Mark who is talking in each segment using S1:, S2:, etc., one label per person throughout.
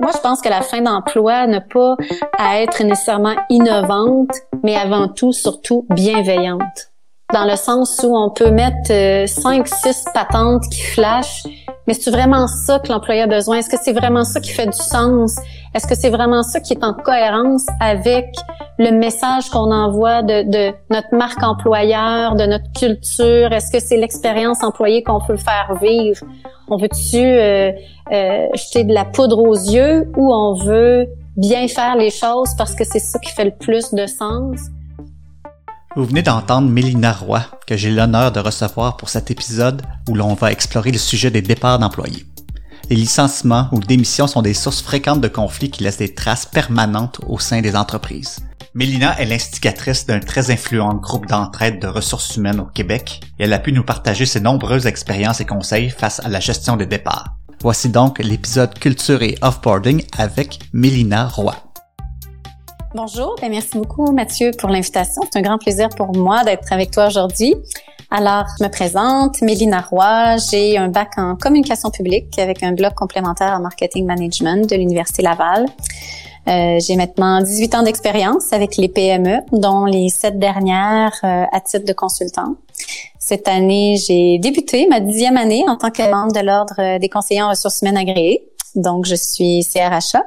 S1: Moi, je pense que la fin d'emploi n'a pas à être nécessairement innovante, mais avant tout, surtout bienveillante. Dans le sens où on peut mettre euh, cinq, six patentes qui flashent, mais c'est vraiment ça que l'employé a besoin? Est-ce que c'est vraiment ça qui fait du sens? Est-ce que c'est vraiment ça qui est en cohérence avec le message qu'on envoie de, de, notre marque employeur, de notre culture? Est-ce que c'est l'expérience employée qu'on veut faire vivre? On veut-tu euh, euh, jeter de la poudre aux yeux ou on veut bien faire les choses parce que c'est ça qui fait le plus de sens?
S2: Vous venez d'entendre Mélina Roy, que j'ai l'honneur de recevoir pour cet épisode où l'on va explorer le sujet des départs d'employés. Les licenciements ou démissions sont des sources fréquentes de conflits qui laissent des traces permanentes au sein des entreprises. Mélina est l'instigatrice d'un très influent groupe d'entraide de ressources humaines au Québec et elle a pu nous partager ses nombreuses expériences et conseils face à la gestion des départs. Voici donc l'épisode Culture et Offboarding avec Mélina Roy.
S1: Bonjour, ben merci beaucoup Mathieu pour l'invitation. C'est un grand plaisir pour moi d'être avec toi aujourd'hui. Alors, je me présente, Mélina Roy, j'ai un bac en communication publique avec un bloc complémentaire en marketing management de l'Université Laval. Euh, j'ai maintenant 18 ans d'expérience avec les PME, dont les sept dernières euh, à titre de consultant. Cette année, j'ai débuté ma dixième année en tant que membre de l'Ordre des conseillers en ressources humaines agréés. Donc, je suis CRHA.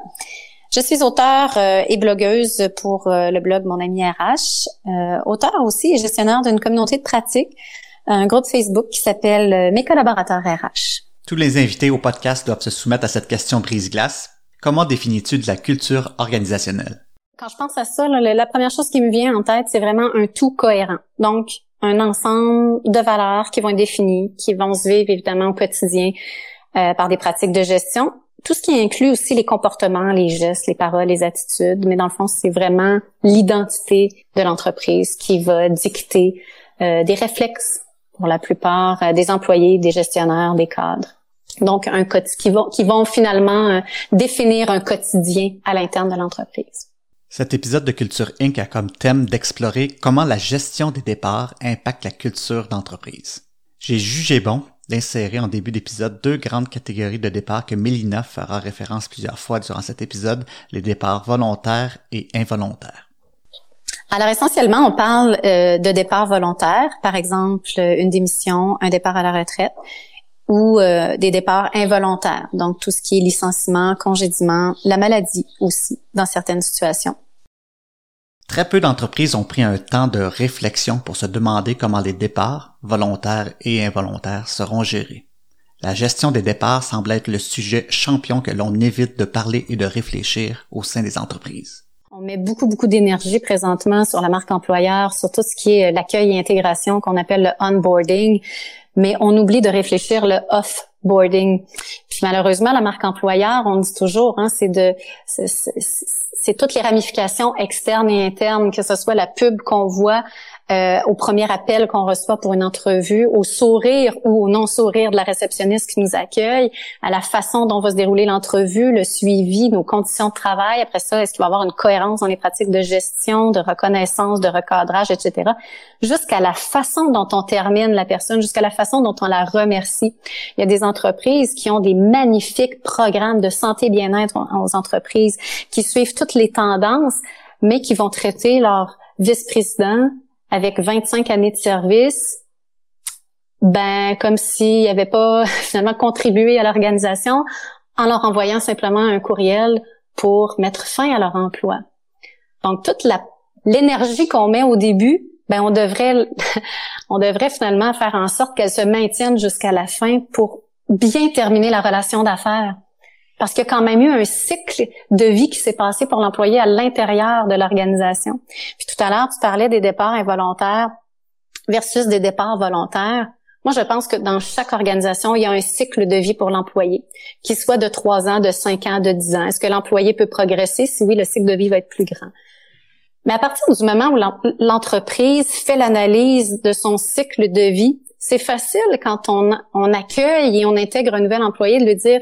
S1: Je suis auteure euh, et blogueuse pour euh, le blog Mon ami RH, euh, auteur aussi et gestionnaire d'une communauté de pratique, un groupe Facebook qui s'appelle Mes collaborateurs RH.
S2: Tous les invités au podcast doivent se soumettre à cette question brise-glace. Comment définis-tu de la culture organisationnelle?
S1: Quand je pense à ça, la première chose qui me vient en tête, c'est vraiment un tout cohérent. Donc, un ensemble de valeurs qui vont être définies, qui vont se vivre évidemment au quotidien par des pratiques de gestion, tout ce qui inclut aussi les comportements, les gestes, les paroles, les attitudes, mais dans le fond, c'est vraiment l'identité de l'entreprise qui va dicter euh, des réflexes pour la plupart euh, des employés, des gestionnaires, des cadres. Donc, un qui vont, qui vont finalement euh, définir un quotidien à l'interne de l'entreprise.
S2: Cet épisode de Culture Inc. a comme thème d'explorer comment la gestion des départs impacte la culture d'entreprise. J'ai jugé bon d'insérer en début d'épisode deux grandes catégories de départs que Mélina fera référence plusieurs fois durant cet épisode, les départs volontaires et involontaires.
S1: Alors essentiellement, on parle euh, de départs volontaires, par exemple une démission, un départ à la retraite, ou euh, des départs involontaires, donc tout ce qui est licenciement, congédiement, la maladie aussi, dans certaines situations.
S2: Très peu d'entreprises ont pris un temps de réflexion pour se demander comment les départs, volontaires et involontaires, seront gérés. La gestion des départs semble être le sujet champion que l'on évite de parler et de réfléchir au sein des entreprises.
S1: On met beaucoup, beaucoup d'énergie présentement sur la marque employeur, sur tout ce qui est l'accueil et intégration qu'on appelle le onboarding, mais on oublie de réfléchir le off-boarding. Puis malheureusement, la marque employeur, on dit toujours, hein, c'est de, c'est toutes les ramifications externes et internes, que ce soit la pub qu'on voit euh, au premier appel qu'on reçoit pour une entrevue, au sourire ou au non-sourire de la réceptionniste qui nous accueille, à la façon dont va se dérouler l'entrevue, le suivi, nos conditions de travail. Après ça, est-ce qu'il va y avoir une cohérence dans les pratiques de gestion, de reconnaissance, de recadrage, etc. Jusqu'à la façon dont on termine la personne, jusqu'à la façon dont on la remercie. Il y a des entreprises qui ont des magnifiques programmes de santé bien-être aux entreprises, qui suivent toutes les tendances, mais qui vont traiter leur vice-président, avec 25 années de service, ben comme s'ils n'avaient pas finalement contribué à l'organisation en leur envoyant simplement un courriel pour mettre fin à leur emploi. Donc toute la l'énergie qu'on met au début, ben on devrait on devrait finalement faire en sorte qu'elle se maintienne jusqu'à la fin pour bien terminer la relation d'affaires parce qu'il y a quand même eu un cycle de vie qui s'est passé pour l'employé à l'intérieur de l'organisation. Puis tout à l'heure, tu parlais des départs involontaires versus des départs volontaires. Moi, je pense que dans chaque organisation, il y a un cycle de vie pour l'employé, qui soit de trois ans, de cinq ans, de dix ans. Est-ce que l'employé peut progresser? Si oui, le cycle de vie va être plus grand. Mais à partir du moment où l'entreprise fait l'analyse de son cycle de vie, c'est facile quand on accueille et on intègre un nouvel employé de lui dire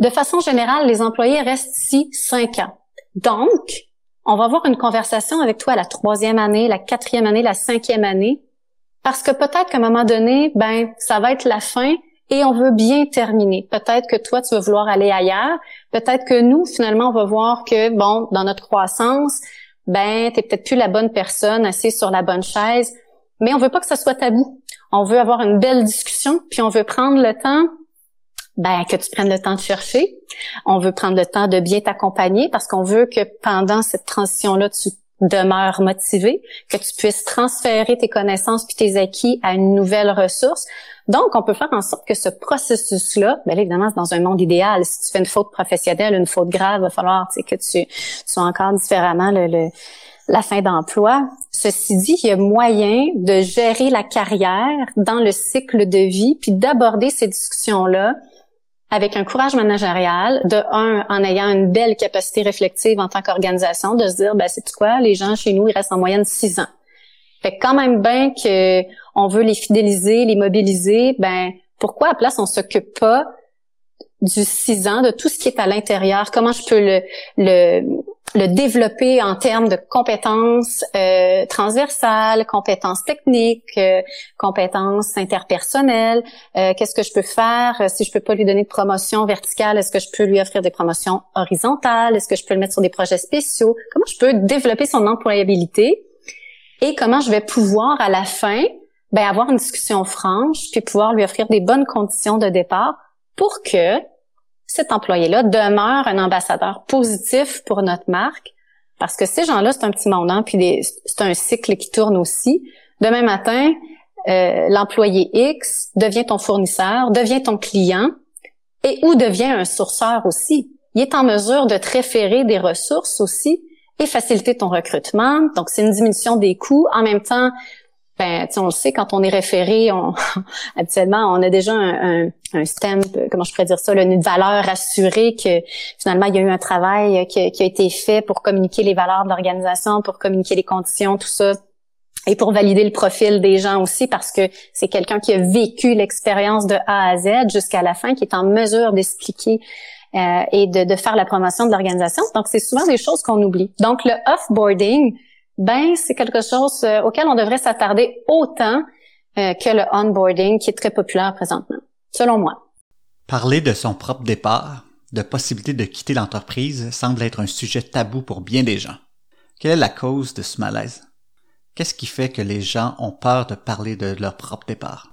S1: de façon générale, les employés restent ici cinq ans. Donc, on va avoir une conversation avec toi la troisième année, la quatrième année, la cinquième année, parce que peut-être qu'à un moment donné, ben, ça va être la fin et on veut bien terminer. Peut-être que toi, tu vas vouloir aller ailleurs. Peut-être que nous, finalement, on va voir que, bon, dans notre croissance, ben, t'es peut-être plus la bonne personne assise sur la bonne chaise. Mais on veut pas que ça soit tabou. On veut avoir une belle discussion, puis on veut prendre le temps ben que tu prennes le temps de chercher. On veut prendre le temps de bien t'accompagner parce qu'on veut que pendant cette transition-là, tu demeures motivé, que tu puisses transférer tes connaissances puis tes acquis à une nouvelle ressource. Donc, on peut faire en sorte que ce processus-là, bien évidemment, c'est dans un monde idéal. Si tu fais une faute professionnelle, une faute grave, il va falloir que tu, sois encore différemment le, la fin d'emploi. Ceci dit, il y a moyen de gérer la carrière dans le cycle de vie, puis d'aborder ces discussions-là avec un courage managérial, de un, en ayant une belle capacité réflexive en tant qu'organisation, de se dire, ben c'est quoi, les gens chez nous, ils restent en moyenne six ans. Fait quand même bien que on veut les fidéliser, les mobiliser, ben pourquoi à place on s'occupe pas du six ans, de tout ce qui est à l'intérieur, comment je peux le, le le développer en termes de compétences euh, transversales, compétences techniques, euh, compétences interpersonnelles. Euh, qu'est-ce que je peux faire? Si je peux pas lui donner de promotion verticale Est-ce que je peux lui offrir des promotions horizontales? Est-ce que je peux le mettre sur des projets spéciaux? Comment je peux développer son employabilité? Et comment je vais pouvoir à la fin ben, avoir une discussion franche puis pouvoir lui offrir des bonnes conditions de départ pour que cet employé-là demeure un ambassadeur positif pour notre marque parce que ces gens-là, c'est un petit monde, hein, puis c'est un cycle qui tourne aussi. Demain matin, euh, l'employé X devient ton fournisseur, devient ton client et ou devient un sourceur aussi. Il est en mesure de te référer des ressources aussi et faciliter ton recrutement. Donc, c'est une diminution des coûts. En même temps, ben, on le sait, quand on est référé, on, habituellement, on a déjà un, un, un stamp, comment je pourrais dire ça, une valeur assurée que finalement, il y a eu un travail qui, a été fait pour communiquer les valeurs de l'organisation, pour communiquer les conditions, tout ça, et pour valider le profil des gens aussi, parce que c'est quelqu'un qui a vécu l'expérience de A à Z jusqu'à la fin, qui est en mesure d'expliquer euh, et de, de faire la promotion de l'organisation. Donc, c'est souvent des choses qu'on oublie. Donc, le off-boarding, ben c'est quelque chose euh, auquel on devrait s'attarder autant euh, que le onboarding qui est très populaire présentement, selon moi.
S2: Parler de son propre départ, de possibilité de quitter l'entreprise semble être un sujet tabou pour bien des gens. Quelle est la cause de ce malaise? Qu'est-ce qui fait que les gens ont peur de parler de leur propre départ?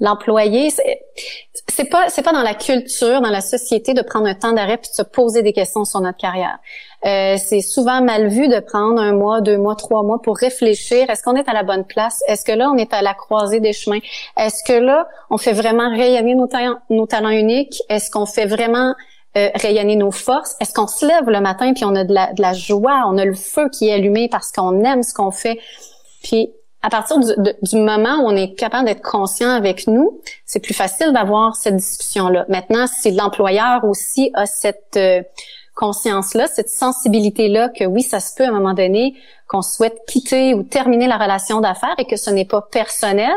S1: L'employé, c'est pas c'est pas dans la culture, dans la société de prendre un temps d'arrêt puis de se poser des questions sur notre carrière. Euh, c'est souvent mal vu de prendre un mois, deux mois, trois mois pour réfléchir. Est-ce qu'on est à la bonne place? Est-ce que là, on est à la croisée des chemins? Est-ce que là, on fait vraiment rayonner nos, talents, nos talents uniques? Est-ce qu'on fait vraiment euh, rayonner nos forces? Est-ce qu'on se lève le matin puis on a de la, de la joie, on a le feu qui est allumé parce qu'on aime ce qu'on fait? Puis à partir du, moment où on est capable d'être conscient avec nous, c'est plus facile d'avoir cette discussion-là. Maintenant, si l'employeur aussi a cette euh, conscience-là, cette sensibilité-là que oui, ça se peut à un moment donné qu'on souhaite quitter ou terminer la relation d'affaires et que ce n'est pas personnel,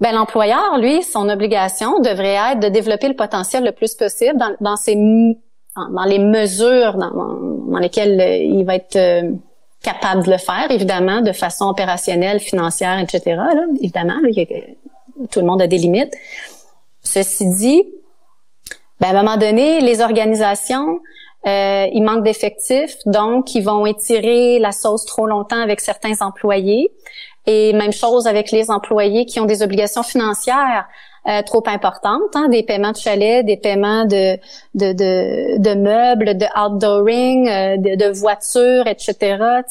S1: ben l'employeur, lui, son obligation devrait être de développer le potentiel le plus possible dans, dans ses dans, les mesures dans, dans, lesquelles euh, il va être euh, capable de le faire, évidemment, de façon opérationnelle, financière, etc. Là, évidemment, tout le monde a des limites. Ceci dit, ben, à un moment donné, les organisations, euh, ils manquent d'effectifs, donc ils vont étirer la sauce trop longtemps avec certains employés. Et même chose avec les employés qui ont des obligations financières euh, trop importantes, hein, des paiements de chalets, des paiements de de, de, meubles, de outdooring, euh, de, voitures, etc. Euh,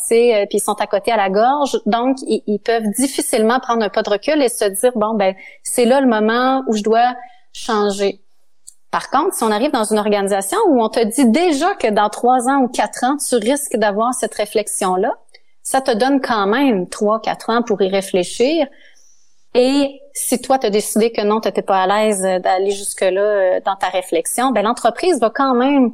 S1: puis ils sont à côté à la gorge, donc ils, ils, peuvent difficilement prendre un pas de recul et se dire bon ben c'est là le moment où je dois changer. Par contre, si on arrive dans une organisation où on te dit déjà que dans trois ans ou quatre ans, tu risques d'avoir cette réflexion-là, ça te donne quand même trois, quatre ans pour y réfléchir. Et si toi, tu as décidé que non, tu n'étais pas à l'aise d'aller jusque-là euh, dans ta réflexion, ben l'entreprise va quand même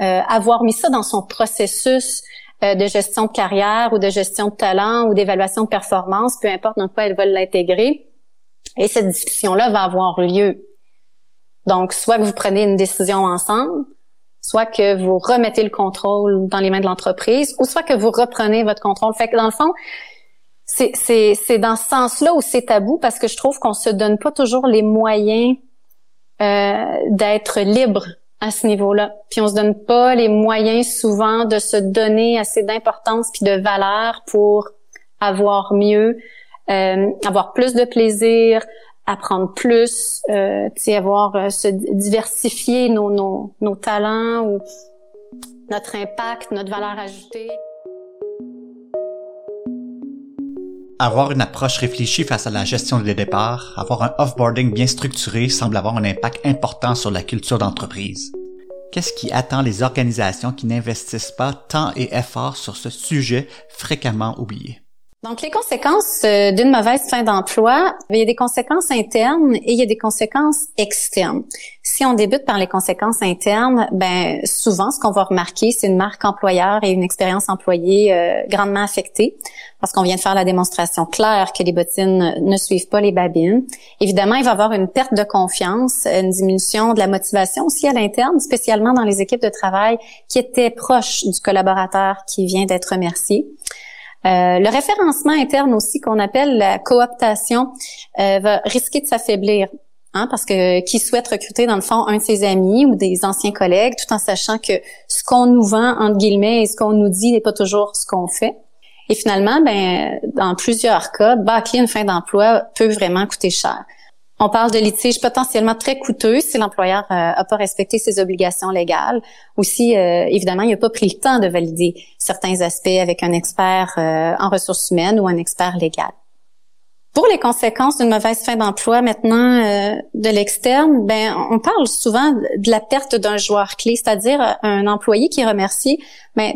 S1: euh, avoir mis ça dans son processus euh, de gestion de carrière ou de gestion de talent ou d'évaluation de performance, peu importe dans quoi elle va l'intégrer. Et cette discussion-là va avoir lieu. Donc, soit que vous prenez une décision ensemble, soit que vous remettez le contrôle dans les mains de l'entreprise, ou soit que vous reprenez votre contrôle. Fait que dans le fond, c'est c'est c'est dans ce sens-là où c'est tabou parce que je trouve qu'on se donne pas toujours les moyens euh, d'être libre à ce niveau-là. Puis on se donne pas les moyens souvent de se donner assez d'importance puis de valeur pour avoir mieux, euh, avoir plus de plaisir, apprendre plus, euh, avoir euh, se diversifier nos, nos, nos talents ou notre impact, notre valeur ajoutée.
S2: Avoir une approche réfléchie face à la gestion des départs, avoir un offboarding bien structuré semble avoir un impact important sur la culture d'entreprise. Qu'est-ce qui attend les organisations qui n'investissent pas temps et effort sur ce sujet fréquemment oublié?
S1: Donc, les conséquences euh, d'une mauvaise fin d'emploi, il y a des conséquences internes et il y a des conséquences externes. Si on débute par les conséquences internes, ben souvent, ce qu'on va remarquer, c'est une marque employeur et une expérience employée euh, grandement affectée parce qu'on vient de faire la démonstration claire que les bottines ne suivent pas les babines. Évidemment, il va y avoir une perte de confiance, une diminution de la motivation aussi à l'interne, spécialement dans les équipes de travail qui étaient proches du collaborateur qui vient d'être remercié. Euh, le référencement interne aussi, qu'on appelle la cooptation, euh, va risquer de s'affaiblir. Hein, parce que qui souhaite recruter dans le fond un de ses amis ou des anciens collègues, tout en sachant que ce qu'on nous vend entre guillemets et ce qu'on nous dit n'est pas toujours ce qu'on fait. Et finalement, ben dans plusieurs cas, bâcler une fin d'emploi peut vraiment coûter cher. On parle de litiges potentiellement très coûteux si l'employeur n'a euh, pas respecté ses obligations légales ou si, euh, évidemment, il n'a pas pris le temps de valider certains aspects avec un expert euh, en ressources humaines ou un expert légal. Pour les conséquences d'une mauvaise fin d'emploi maintenant de l'externe, ben on parle souvent de la perte d'un joueur clé, c'est-à-dire un employé qui remercie, ben,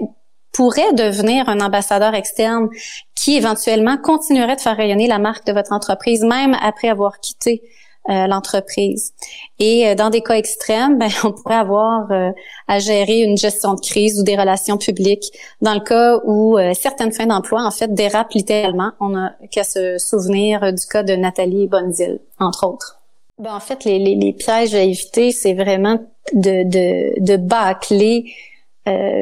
S1: pourrait devenir un ambassadeur externe qui éventuellement continuerait de faire rayonner la marque de votre entreprise même après avoir quitté euh, l'entreprise. Et euh, dans des cas extrêmes, ben, on pourrait avoir euh, à gérer une gestion de crise ou des relations publiques. Dans le cas où certaines fins d'emploi, en fait, dérapent littéralement, on a qu'à se souvenir du cas de Nathalie Bonzil, entre autres. Ben, en fait, les, les, les pièges à éviter, c'est vraiment de, de, de bâcler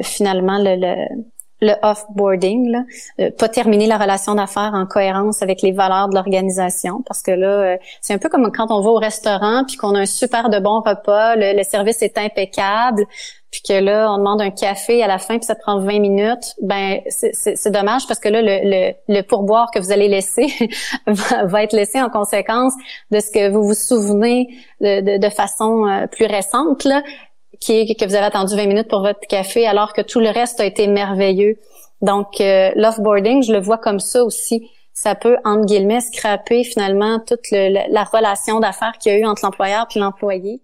S1: finalement le, le le off-boarding, là, euh, pas terminer la relation d'affaires en cohérence avec les valeurs de l'organisation, parce que là, euh, c'est un peu comme quand on va au restaurant puis qu'on a un super de bon repas, le, service est impeccable, puis que là, on demande un café à la fin puis ça prend 20 minutes, ben c'est dommage parce que là, le, le, pourboire que vous allez laisser va, être laissé en conséquence de ce que vous vous souvenez de, de, de façon euh, plus récente, là, qui est que vous avez attendu 20 minutes pour votre café alors que tout le reste a été merveilleux. Donc, euh, l'offboarding, je le vois comme ça aussi. Ça peut, entre guillemets, scraper finalement toute la relation d'affaires qu'il y a eu entre l'employeur et l'employé.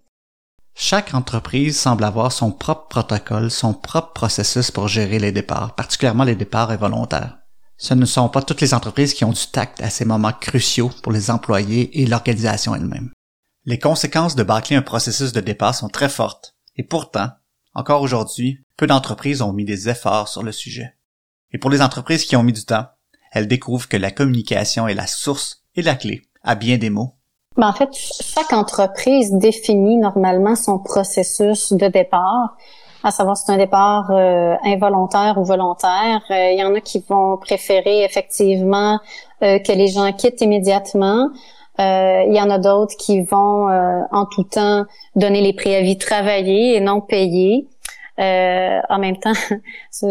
S2: Chaque entreprise semble avoir son propre protocole, son propre processus pour gérer les départs, particulièrement les départs involontaires. Ce ne sont pas toutes les entreprises qui ont du tact à ces moments cruciaux pour les employés et l'organisation elle-même. Les conséquences de bâcler un processus de départ sont très fortes, et pourtant, encore aujourd'hui, peu d'entreprises ont mis des efforts sur le sujet. Et pour les entreprises qui ont mis du temps, elles découvrent que la communication est la source et la clé à bien des mots.
S1: Ben en fait, chaque entreprise définit normalement son processus de départ, à savoir si c'est un départ euh, involontaire ou volontaire. Euh, il y en a qui vont préférer effectivement euh, que les gens quittent immédiatement. Euh, il y en a d'autres qui vont euh, en tout temps donner les préavis travaillés et non payés. Euh, en même temps,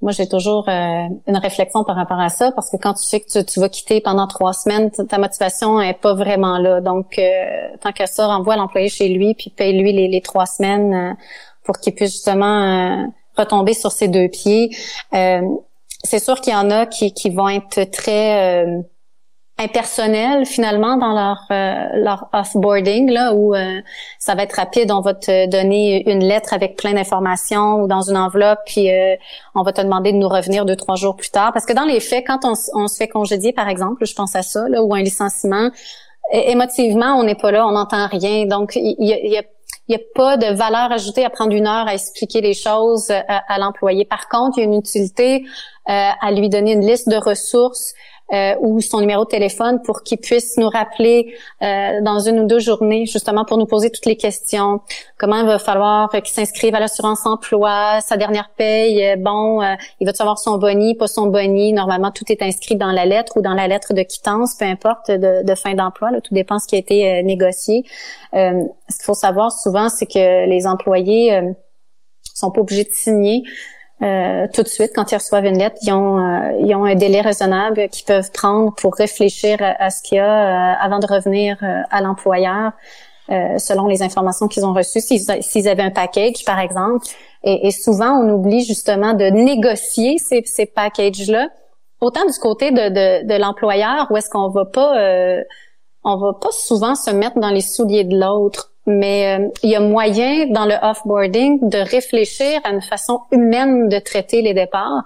S1: moi j'ai toujours une réflexion par rapport à ça parce que quand tu sais que tu, vas quitter pendant trois semaines, ta motivation est pas vraiment là. Donc tant que ça, renvoie l'employé chez lui puis paye lui les, trois semaines pour qu'il puisse justement retomber sur ses deux pieds. c'est sûr qu'il y en a qui, qui vont être très impersonnel finalement dans leur euh, leur offboarding là où euh, ça va être rapide. On va te donner une lettre avec plein d'informations ou dans une enveloppe puis euh, on va te demander de nous revenir deux trois jours plus tard. Parce que dans les faits quand on, on se fait congédier par exemple je pense à ça là ou un licenciement émotivement on n'est pas là on n'entend rien. Donc il y, a il n'y a pas de valeur ajoutée à prendre une heure à expliquer les choses à, à l'employé. Par contre, il y a une utilité euh, à lui donner une liste de ressources euh, ou son numéro de téléphone pour qu'il puisse nous rappeler euh, dans une ou deux journées, justement pour nous poser toutes les questions. Comment il va falloir qu'il s'inscrive à l'assurance emploi, sa dernière paye, euh, bon, il va savoir son boni, pas son boni. Normalement, tout est inscrit dans la lettre ou dans la lettre de quittance, peu importe, de, de fin d'emploi. Tout dépend ce qui a été négocié. ce qu'il faut savoir souvent, c'est que les employés sont pas obligés de signer euh, tout de suite quand ils reçoivent une lettre. Ils ont, euh, ils ont un délai raisonnable qu'ils peuvent prendre pour réfléchir à, ce qu'il y a euh, avant de revenir à l'employeur. selon les informations qu'ils ont reçues, s'ils avaient un package, par exemple. Et, souvent, on oublie justement de négocier ces, ces packages-là, autant du côté de, de, de l'employeur, où est-ce qu'on va pas, on va pas souvent se mettre dans les souliers de l'autre mais euh, il y a moyen dans le offboarding de réfléchir à une façon humaine de traiter les départs.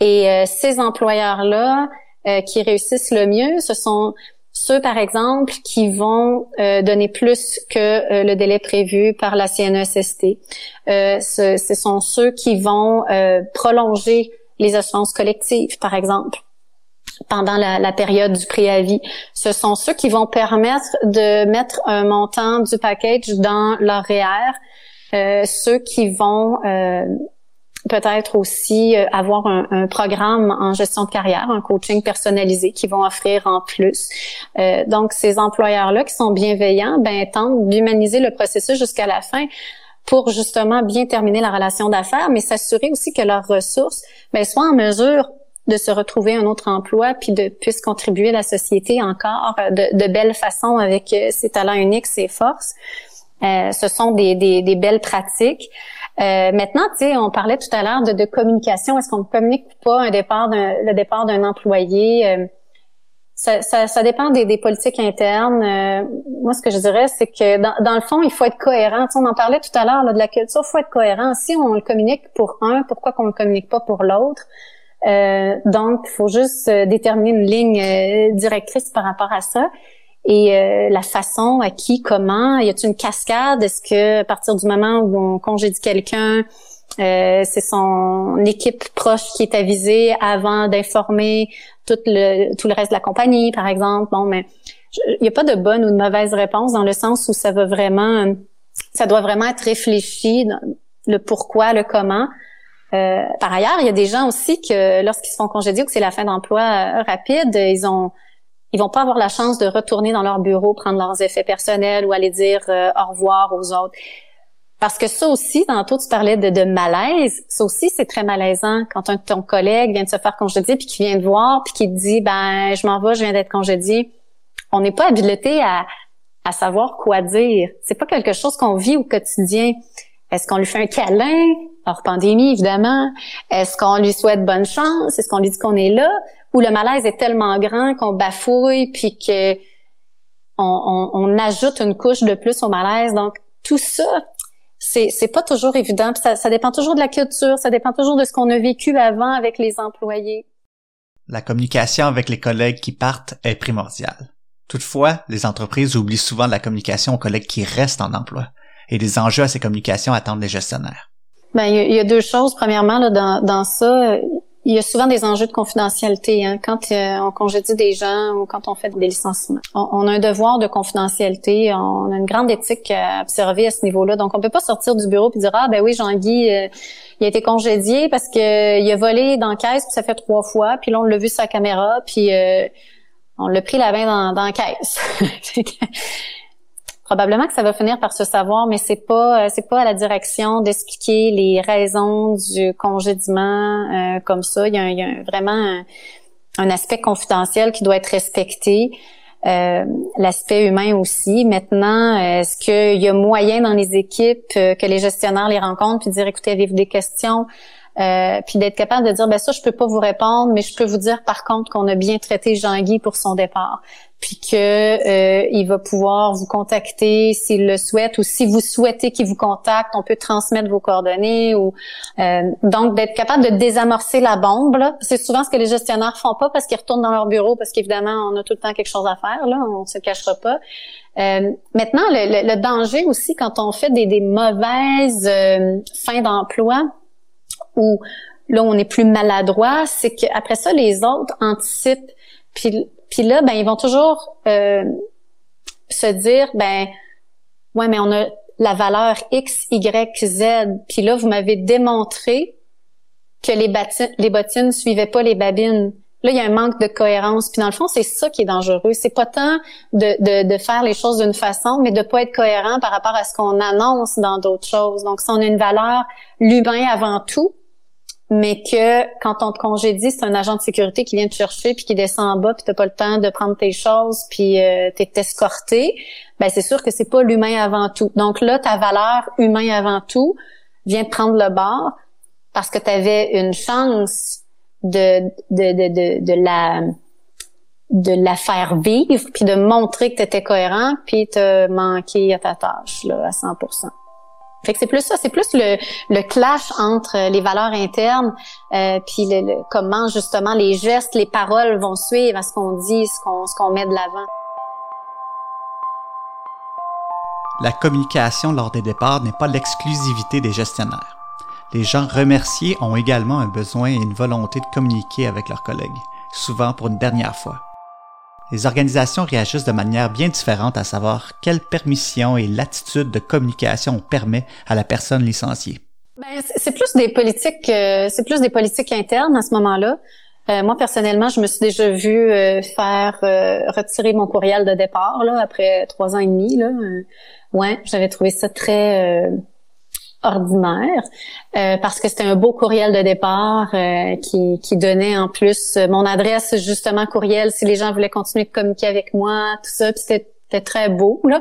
S1: Et euh, ces employeurs-là euh, qui réussissent le mieux, ce sont ceux, par exemple, qui vont donner plus que le délai prévu par la CNESST. Ce, ce, sont ceux qui vont prolonger les assurances collectives, par exemple pendant la, la, période du préavis. Ce sont ceux qui vont permettre de mettre un montant du package dans leur REER, euh, ceux qui vont euh, peut-être aussi euh, avoir un, un, programme en gestion de carrière, un coaching personnalisé qui vont offrir en plus. Euh, donc, ces employeurs-là qui sont bienveillants, ben, tentent d'humaniser le processus jusqu'à la fin pour justement bien terminer la relation d'affaires, mais s'assurer aussi que leurs ressources ben, soient en mesure de se retrouver un autre emploi puis de puisse contribuer à la société encore de, de belles façons avec euh, ses talents uniques, ses forces. Euh, ce sont des, des, des belles pratiques. Euh, maintenant, tu sais, on parlait tout à l'heure de, de, communication. Est-ce qu'on communique pas un départ le départ d'un employé? Euh, ça, ça, ça, dépend des, des politiques internes. Euh, moi, ce que je dirais, c'est que dans, dans, le fond, il faut être cohérent. Tu sais, on en parlait tout à l'heure de la culture. Il faut être cohérent. Si on le communique pour un, pourquoi qu'on le communique pas pour l'autre? Euh, donc, il faut juste euh, déterminer une ligne euh, directrice par rapport à ça. Et la façon, à qui, comment, y a-t-il une cascade? Est-ce que à partir du moment où on congédie quelqu'un, c'est son équipe proche qui est avisée avant d'informer tout le tout le reste de la compagnie, par exemple? Bon, mais il n'y a pas de bonne ou de mauvaise réponse dans le sens où ça va vraiment, ça doit vraiment être réfléchi, le pourquoi, le comment. Euh, par ailleurs, il y a des gens aussi que lorsqu'ils se font congédier ou que c'est la fin d'emploi euh, rapide, ils ont ils vont pas avoir la chance de retourner dans leur bureau, prendre leurs effets personnels ou aller dire euh, au revoir aux autres. Parce que ça aussi, tantôt tu parlais de, de malaise, ça aussi c'est très malaisant quand un ton collègue vient de se faire congédier puis qui vient te voir puis qui te dit ben je m'en vais, je viens d'être congédié. On n'est pas habilité à à savoir quoi dire. C'est pas quelque chose qu'on vit au quotidien. Est-ce qu'on lui fait un câlin? Hors pandémie, évidemment. Est-ce qu'on lui souhaite bonne chance? Est-ce qu'on lui dit qu'on est là? Ou le malaise est tellement grand qu'on bafouille puis que on, ajoute une couche de plus au malaise. Donc, tout ça, c'est, c'est pas toujours évident. ça, ça dépend toujours de la culture, ça dépend toujours de ce qu'on a vécu avant avec les employés.
S2: La communication avec les collègues qui partent est primordiale. Toutefois, les entreprises oublient souvent la communication aux collègues qui restent en emploi, et les enjeux à ces communications attendent les gestionnaires.
S1: Ben, il y, a deux choses. Premièrement, là, dans, dans ça, il y a souvent des enjeux de confidentialité. Hein. Quand euh, on congédie des gens ou quand on fait des licenciements, on, a un devoir de confidentialité. On a une grande éthique à observer à ce niveau-là. Donc, on peut pas sortir du bureau et dire ah ben oui, Jean-Guy, euh, il a été congédié parce que il a volé dans la caisse puis ça fait trois fois. Puis là, on l'a vu sur la caméra puis euh, on l'a pris la main dans, dans la caisse. probablement que ça va finir par se savoir, mais c'est pas euh, c'est pas à la direction d'expliquer les raisons du congédiement euh, comme ça. Il y a, il y a vraiment un, aspect confidentiel qui doit être respecté. Euh, l'aspect humain aussi. Maintenant, est-ce qu'il y a moyen dans les équipes que les gestionnaires les rencontrent puis dire écoutez, avez-vous des questions? Euh, puis d'être capable de dire ben ça je peux pas vous répondre mais je peux vous dire par contre qu'on a bien traité Jean-Guy pour son départ puis que euh, il va pouvoir vous contacter s'il le souhaite ou si vous souhaitez qu'il vous contacte, on peut transmettre vos coordonnées ou euh, donc d'être capable de désamorcer la bombe. C'est souvent ce que les gestionnaires font pas parce qu'ils retournent dans leur bureau parce qu'évidemment on a tout le temps quelque chose à faire là, on se cachera pas. Euh, maintenant le, danger aussi quand on fait des, des mauvaises fins d'emploi ou là on est plus maladroit, c'est qu'après ça les autres anticipent Puis, puis là, ben ils vont toujours euh, se dire, ben ouais, mais on a la valeur X, Y, Z. Puis là, vous m'avez démontré que les, bottines, les bottines suivaient pas les babines. Là, il y a un manque de cohérence. Puis dans le fond, c'est ça qui est dangereux. C'est pas tant de faire les choses d'une façon, mais de pas être cohérent par rapport à ce qu'on annonce dans d'autres choses. Donc, si on a une valeur, l'humain avant tout, mais que quand on te congédie, c'est un agent de sécurité qui vient te chercher puis qui descend en bas puis t'as pas le temps de prendre tes choses puis euh, t'es escorté, ben c'est sûr que c'est pas l'humain avant tout. Donc là, ta valeur humain avant tout vient prendre le bord parce que tu avais une chance de, de, de, de, la de la faire vivre puis de montrer que tu étais cohérent puis te manquer à ta tâche là à 100 fait que c'est plus ça, c'est plus le, le clash entre les valeurs internes euh, puis le, comment justement les gestes, les paroles vont suivre à ce qu'on dit, ce qu'on ce qu'on met de l'avant.
S2: La communication lors des départs n'est pas l'exclusivité des gestionnaires. Les gens remerciés ont également un besoin et une volonté de communiquer avec leurs collègues, souvent pour une dernière fois les organisations réagissent de manière bien différente à savoir quelle permission et l'attitude de communication on permet à la personne licenciée.
S1: Ben, c'est plus des politiques, euh, c'est plus des politiques internes à ce moment-là. Euh, moi personnellement, je me suis déjà vue euh, faire retirer mon courriel de départ là après trois ans et demi. Là, ouais, j'avais trouvé ça très ordinaire euh, parce que c'était un beau courriel de départ euh, qui, qui donnait en plus euh, mon adresse justement courriel si les gens voulaient continuer de communiquer avec moi tout ça puis c'était très beau là.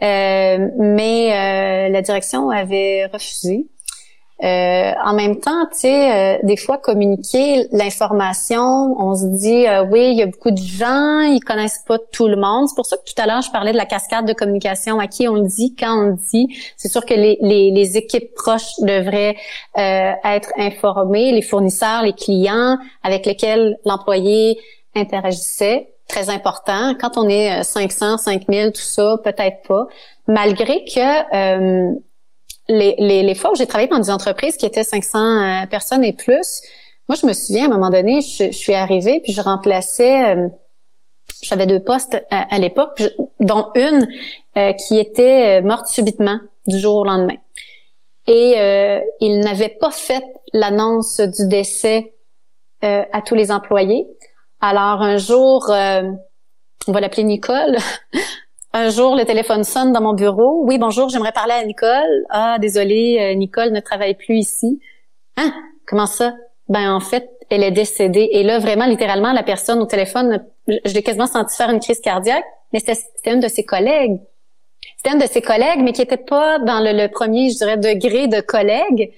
S1: Mais la direction avait refusé euh, en même temps, tu sais, euh, des fois communiquer l'information, on se dit euh, oui, il y a beaucoup de gens, ils connaissent pas tout le monde. C'est pour ça que tout à l'heure je parlais de la cascade de communication, à qui on le dit, quand on le dit. C'est sûr que les, les, les, équipes proches devraient être informées, les fournisseurs, les clients avec lesquels l'employé interagissait très important. Quand on est 500, 5000, tout ça, peut-être pas. Malgré que les, les, fois où j'ai travaillé dans des entreprises qui étaient 500 euh, personnes et plus, moi, je me souviens, à un moment donné, je, suis arrivée, puis je remplaçais, euh, j'avais deux postes à, l'époque, dont une euh, qui était morte subitement du jour au lendemain. Et euh, il n'avait pas fait l'annonce du décès à tous les employés. Alors, un jour, on va l'appeler Nicole, Un jour, le téléphone sonne dans mon bureau. Oui, bonjour, j'aimerais parler à Nicole. Ah, désolée, euh, Nicole ne travaille plus ici. Hein? Comment ça? Ben, en fait, elle est décédée. Et là, vraiment, littéralement, la personne au téléphone, je l'ai quasiment senti faire une crise cardiaque, mais c'était une de ses collègues. C'était une de ses collègues, mais qui était pas dans le, premier, je dirais, degré de collègue.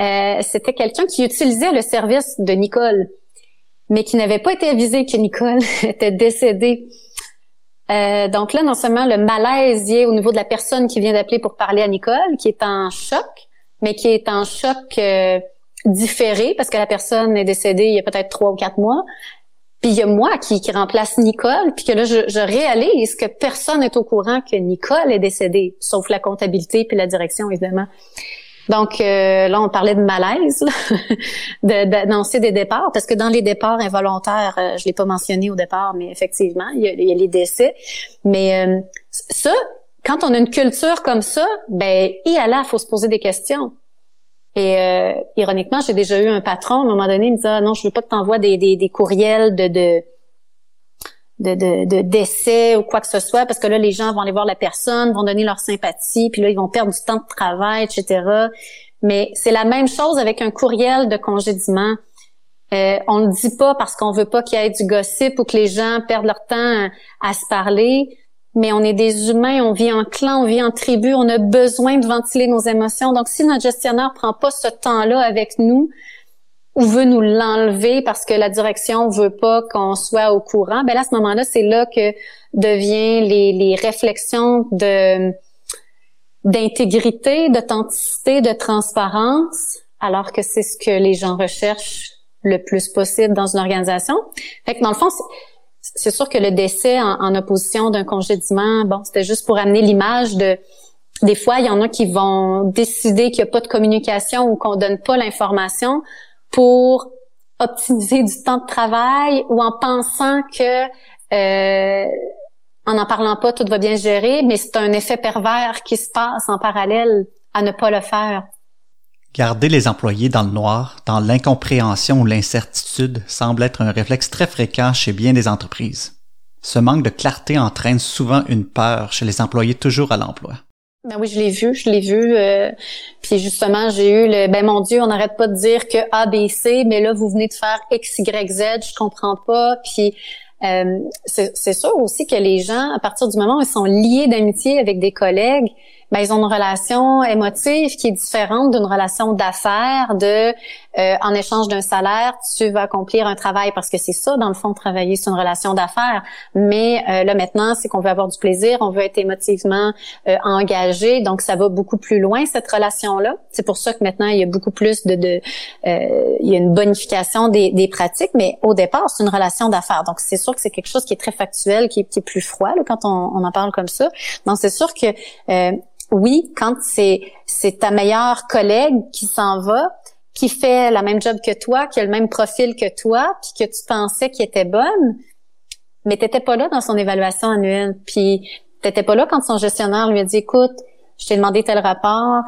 S1: Euh, c'était quelqu'un qui utilisait le service de Nicole, mais qui n'avait pas été avisé que Nicole était décédée. Euh, donc là, non seulement le malaise est au niveau de la personne qui vient d'appeler pour parler à Nicole, qui est en choc, mais qui est en choc euh, différé parce que la personne est décédée il y a peut-être trois ou quatre mois. Puis il y a moi qui, qui remplace Nicole, puis que là, je, je réalise que personne n'est au courant que Nicole est décédée, sauf la comptabilité puis la direction, évidemment. Donc euh, là, on parlait de malaise, d'annoncer des départs, parce que dans les départs involontaires, euh, je l'ai pas mentionné au départ, mais effectivement, il y a, les décès. Mais euh, ça, quand on a une culture comme ça, ben et à là, faut se poser des questions. Et ironiquement, j'ai déjà eu un patron à un moment donné, il me dit ah, non, je veux pas que tu envoies des, des, des, courriels de, de de, décès ou quoi que ce soit, parce que là, les gens vont aller voir la personne, vont donner leur sympathie, puis là, ils vont perdre du temps de travail, etc. Mais c'est la même chose avec un courriel de congédiement. Euh, on ne le dit pas parce qu'on veut pas qu'il y ait du gossip ou que les gens perdent leur temps à, se parler, mais on est des humains, on vit en clan, on vit en tribu, on a besoin de ventiler nos émotions. Donc, si notre gestionnaire prend pas ce temps-là avec nous, ou veut nous l'enlever parce que la direction veut pas qu'on soit au courant, ben à ce moment-là, c'est là que devient les, les réflexions de d'intégrité, d'authenticité, de transparence, alors que c'est ce que les gens recherchent le plus possible dans une organisation. Fait que dans le fond, c'est sûr que le décès en, en opposition d'un congédiement, bon, c'était juste pour amener l'image de des fois, il y en a qui vont décider qu'il n'y a pas de communication ou qu'on donne pas l'information pour optimiser du temps de travail ou en pensant que euh, en n'en parlant pas, tout va bien gérer, mais c'est un effet pervers qui se passe en parallèle à ne pas le faire.
S2: Garder les employés dans le noir, dans l'incompréhension ou l'incertitude semble être un réflexe très fréquent chez bien des entreprises. Ce manque de clarté entraîne souvent une peur chez les employés toujours à l'emploi.
S1: Ben oui, je l'ai vu, je l'ai vu. Euh, puis justement, j'ai eu le ben mon Dieu, on n'arrête pas de dire que A, B, C, mais là vous venez de faire X, Y, Z, je comprends pas. Puis euh, c'est sûr aussi que les gens, à partir du moment où ils sont liés d'amitié avec des collègues, ben, ils ont une relation émotive qui est différente d'une relation d'affaires, de euh, en échange d'un salaire, tu vas accomplir un travail parce que c'est ça, dans le fond, travailler, c'est une relation d'affaires. Mais euh, là maintenant, c'est qu'on veut avoir du plaisir, on veut être émotivement euh, engagé, donc ça va beaucoup plus loin cette relation-là. C'est pour ça que maintenant il y a beaucoup plus de, de il y a une bonification des, des pratiques, mais au départ c'est une relation d'affaires. Donc c'est sûr que c'est quelque chose qui est très factuel, qui, est plus froid là, quand on, on, en parle comme ça. Donc c'est sûr que oui, quand c'est c'est ta meilleure collègue qui s'en va, qui fait la même job que toi, qui a le même profil que toi, puis que tu pensais qu'il était bonne, mais t'étais pas là dans son évaluation annuelle, puis t'étais pas là quand son gestionnaire lui a dit, écoute, je t'ai demandé tel rapport,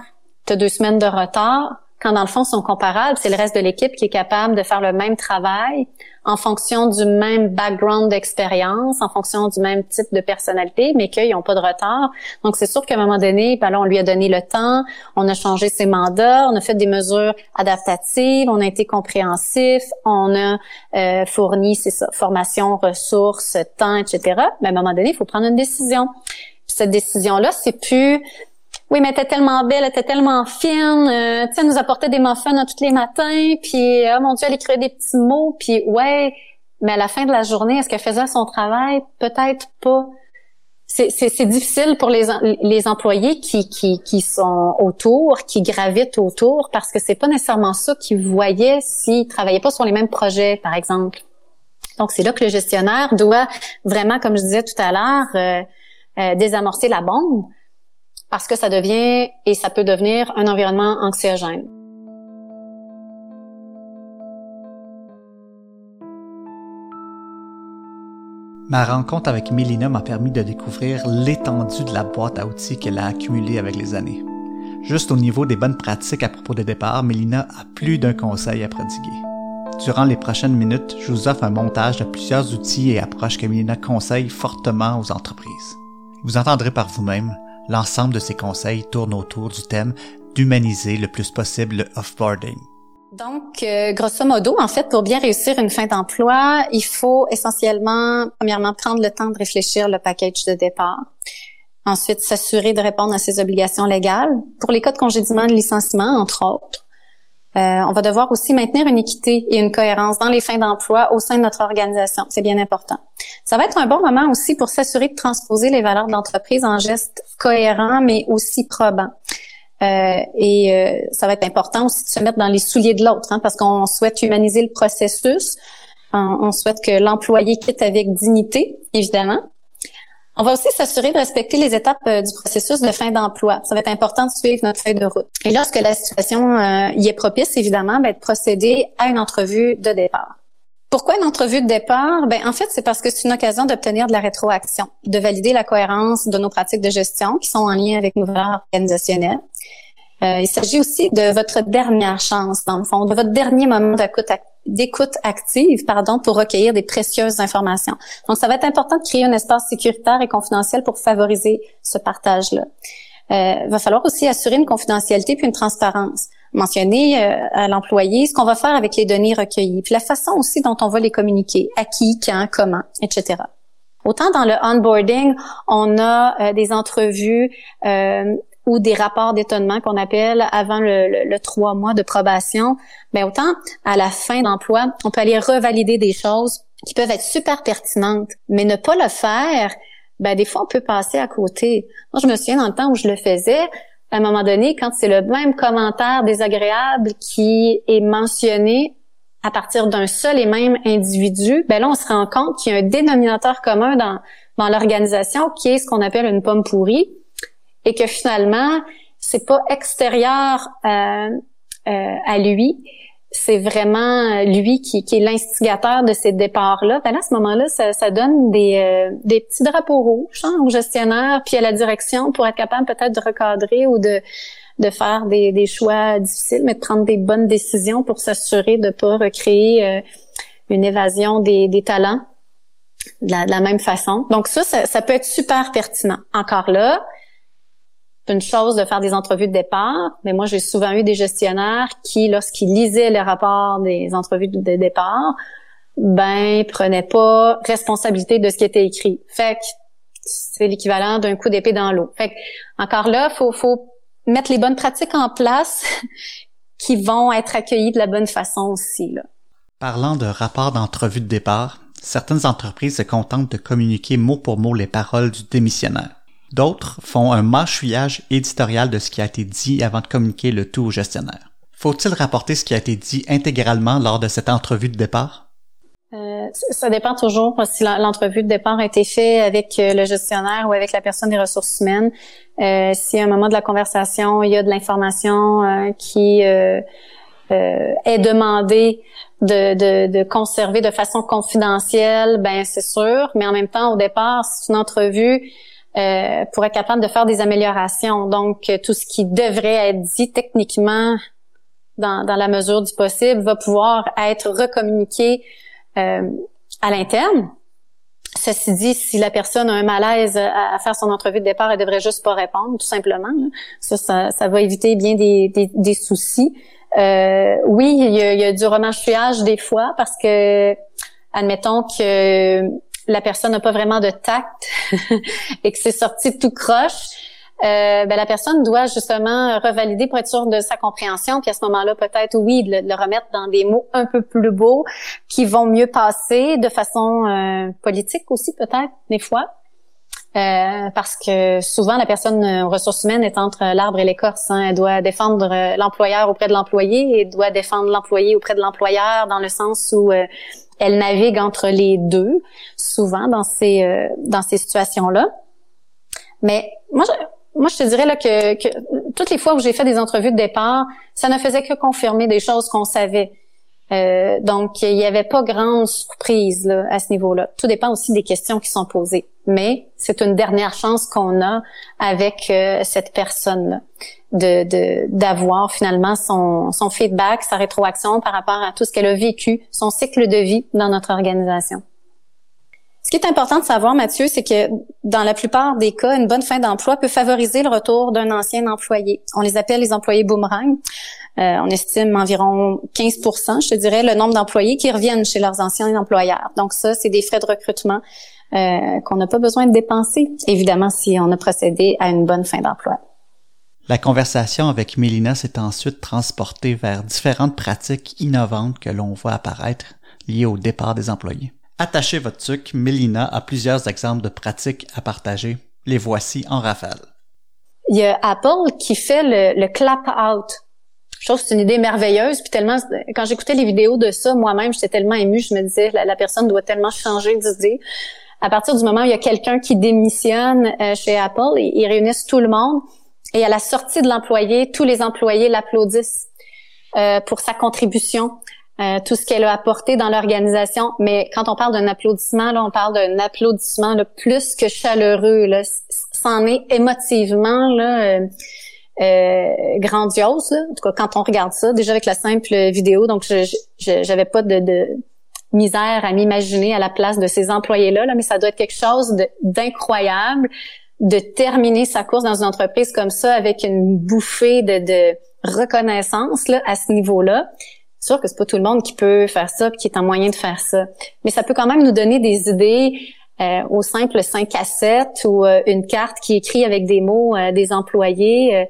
S1: t'as deux semaines de retard, quand dans le fond sont comparables, c'est le reste de l'équipe qui est capable de faire le même travail en fonction du même background d'expérience, en fonction du même type de personnalité, mais qu'ils n'ont pas de retard. Donc c'est sûr qu'à un moment donné, ben là, on lui a donné le temps, on a changé ses mandats, on a fait des mesures adaptatives, on a été compréhensif, on a euh, fourni c'est ça, formation, ressources, temps, etc. Mais à un moment donné, il faut prendre une décision. cette décision-là, c'est plus oui, mais elle était tellement belle, elle était tellement fine. Euh, tu nous apportait des muffins tous les matins. Puis, oh mon Dieu, elle écrivait des petits mots. Puis, ouais, mais à la fin de la journée, est-ce qu'elle faisait son travail? Peut-être pas. C'est difficile pour les, les employés qui, qui, qui sont autour, qui gravitent autour, parce que c'est pas nécessairement ça qu'ils voyaient s'ils travaillaient pas sur les mêmes projets, par exemple. Donc, c'est là que le gestionnaire doit vraiment, comme je disais tout à l'heure, euh, euh, désamorcer la bombe parce que ça devient et ça peut devenir un environnement anxiogène.
S2: Ma rencontre avec Mélina m'a permis de découvrir l'étendue de la boîte à outils qu'elle a accumulée avec les années. Juste au niveau des bonnes pratiques à propos des départs, Mélina a plus d'un conseil à prodiguer. Durant les prochaines minutes, je vous offre un montage de plusieurs outils et approches que Mélina conseille fortement aux entreprises. Vous entendrez par vous-même L'ensemble de ces conseils tourne autour du thème d'humaniser le plus possible le offboarding.
S1: Donc, euh, grosso modo, en fait, pour bien réussir une fin d'emploi, il faut essentiellement, premièrement, prendre le temps de réfléchir le package de départ. Ensuite, s'assurer de répondre à ses obligations légales. Pour les cas de congédiement de licenciement, entre autres, euh, on va devoir aussi maintenir une équité et une cohérence dans les fins d'emploi au sein de notre organisation. C'est bien important. Ça va être un bon moment aussi pour s'assurer de transposer les valeurs de l'entreprise en gestes cohérents, mais aussi probants. Euh, et euh, ça va être important aussi de se mettre dans les souliers de l'autre, hein, parce qu'on souhaite humaniser le processus. on souhaite que l'employé quitte avec dignité, évidemment, on va aussi s'assurer de respecter les étapes euh, du processus de fin d'emploi. Ça va être important de suivre notre feuille de route. Et lorsque la situation euh, y est propice, évidemment, ben, de procéder à une entrevue de départ. Pourquoi une entrevue de départ? Ben, en fait, c'est parce que c'est une occasion d'obtenir de la rétroaction, de valider la cohérence de nos pratiques de gestion qui sont en lien avec nos valeurs organisationnelles. Euh, il s'agit aussi de votre dernière chance, dans le fond, de votre dernier moment d'écoute d'écoute active, pardon, pour recueillir des précieuses informations. Donc, ça va être important de créer un espace sécuritaire et confidentiel pour favoriser ce partage-là. Euh, va falloir aussi assurer une confidentialité puis une transparence. Mentionner euh, à l'employé ce qu'on va faire avec les données recueillies, puis la façon aussi dont on va les communiquer, à qui, quand, comment, etc. Autant dans le onboarding, on a euh, des entrevues euh, ou des rapports d'étonnement qu'on appelle avant le, trois mois de probation, mais ben, autant à la fin d'emploi, on peut aller revalider des choses qui peuvent être super pertinentes, mais ne pas le faire, ben des fois on peut passer à côté. Moi, je me souviens dans le temps où je le faisais, à un moment donné, quand c'est le même commentaire désagréable qui est mentionné à partir d'un seul et même individu, ben là on se rend compte qu'il y a un dénominateur commun dans dans l'organisation qui est ce qu'on appelle une pomme pourrie et que finalement, c'est pas extérieur euh, euh, à lui, c'est vraiment lui qui, qui est l'instigateur de ces départs-là, ben à ce moment-là, ça, ça donne des, euh, des petits drapeaux rouges hein, au gestionnaire, puis à la direction pour être capable peut-être de recadrer ou de de faire des, des choix difficiles, mais de prendre des bonnes décisions pour s'assurer de pas recréer euh, une évasion des, des talents de la, de la, même façon. Donc ça, ça peut être super pertinent. Encore là, une chose de faire des entrevues de départ, mais moi j'ai souvent eu des gestionnaires qui, lorsqu'ils lisaient les rapports des entrevues de départ, ben prenaient pas responsabilité de ce qui était écrit. Fait que c'est l'équivalent d'un coup d'épée dans l'eau. Fait que, encore là, faut faut mettre les bonnes pratiques en place qui vont être accueillies de la bonne façon aussi. Là.
S2: Parlant de rapports d'entrevue de départ, certaines entreprises se contentent de communiquer mot pour mot les paroles du démissionnaire. D'autres font un mâchouillage éditorial de ce qui a été dit avant de communiquer le tout au gestionnaire. Faut-il rapporter ce qui a été dit intégralement lors de cette entrevue de départ?
S1: Euh, ça dépend toujours si l'entrevue de départ a été faite avec euh, le gestionnaire ou avec la personne des ressources humaines. Euh, si à un moment de la conversation, il y a de l'information euh, qui est demandée de, de, de, conserver de façon confidentielle, ben c'est sûr. Mais en même temps, au départ, c'est une entrevue euh, pour être capable de faire des améliorations. Donc, tout ce qui devrait être dit techniquement dans, dans la mesure du possible va pouvoir être recommuniqué euh, à l'interne. Ceci dit, si la personne a un malaise à, faire son entrevue de départ, elle devrait juste pas répondre, tout simplement. Ça, ça, ça, va éviter bien des, des, des soucis. Euh, oui, il y, a, il y a du remâchouillage des fois parce que, admettons que la personne n'a pas vraiment de tact et que c'est sorti tout croche, euh, ben, la personne doit justement revalider pour être sûre de sa compréhension, puis à ce moment-là, peut-être, oui, de le, remettre dans des mots un peu plus beaux qui vont mieux passer de façon euh, politique aussi, peut-être, des fois. Euh, parce que souvent, la personne aux ressources humaines est entre l'arbre et l'écorce. Hein. Elle doit défendre l'employeur auprès de l'employé et doit défendre l'employé auprès de l'employeur dans le sens où elle navigue entre les deux, souvent dans ces euh, dans ces situations-là. Mais moi, je, moi, je te dirais là que, que toutes les fois où j'ai fait des entrevues de départ, ça ne faisait que confirmer des choses qu'on savait. Euh, donc, il n'y avait pas grande surprise là, à ce niveau-là. Tout dépend aussi des questions qui sont posées. Mais c'est une dernière chance qu'on a avec euh, cette personne-là de d'avoir finalement son, son feedback, sa rétroaction par rapport à tout ce qu'elle a vécu, son cycle de vie dans notre organisation. Ce qui est important de savoir, Mathieu, c'est que dans la plupart des cas, une bonne fin d'emploi peut favoriser le retour d'un ancien employé. On les appelle les employés boomerang. Euh, on estime environ 15% je dirais, le nombre d'employés qui reviennent chez leurs anciens employeurs. Donc ça, c'est des frais de recrutement euh, qu'on n'a pas besoin de dépenser, évidemment, si on a procédé à une bonne fin d'emploi.
S2: La conversation avec Mélina s'est ensuite transportée vers différentes pratiques innovantes que l'on voit apparaître liées au départ des employés. Attachez votre truc, Mélina a plusieurs exemples de pratiques à partager. Les voici en rafale.
S1: Il y a Apple qui fait le, le clap out je trouve que c'est une idée merveilleuse. Puis tellement, quand j'écoutais les vidéos de ça, moi-même, j'étais tellement émue. Je me disais, la, personne doit tellement changer d'idée. À partir du moment où il y a quelqu'un qui démissionne euh, chez Apple, ils, réunissent tout le monde. Et à la sortie de l'employé, tous les employés l'applaudissent euh, pour sa contribution. Euh, tout ce qu'elle a apporté dans l'organisation. Mais quand on parle d'un applaudissement, là, on parle d'un applaudissement là, plus que chaleureux. Là, c'en est émotivement là, euh, euh, grandiose. En tout cas, quand on regarde ça, déjà avec la simple vidéo, donc je j'avais pas de, de, misère à m'imaginer à la place de ces employés-là, là, mais ça doit être quelque chose d'incroyable de, terminer sa course dans une entreprise comme ça avec une bouffée de, reconnaissance là, à ce niveau-là. C'est sûr que c'est pas tout le monde qui peut faire ça, qui est en moyen de faire ça, mais ça peut quand même nous donner des idées euh, au simple 5 à 7 ou euh, une carte qui écrit avec des mots euh, des employés.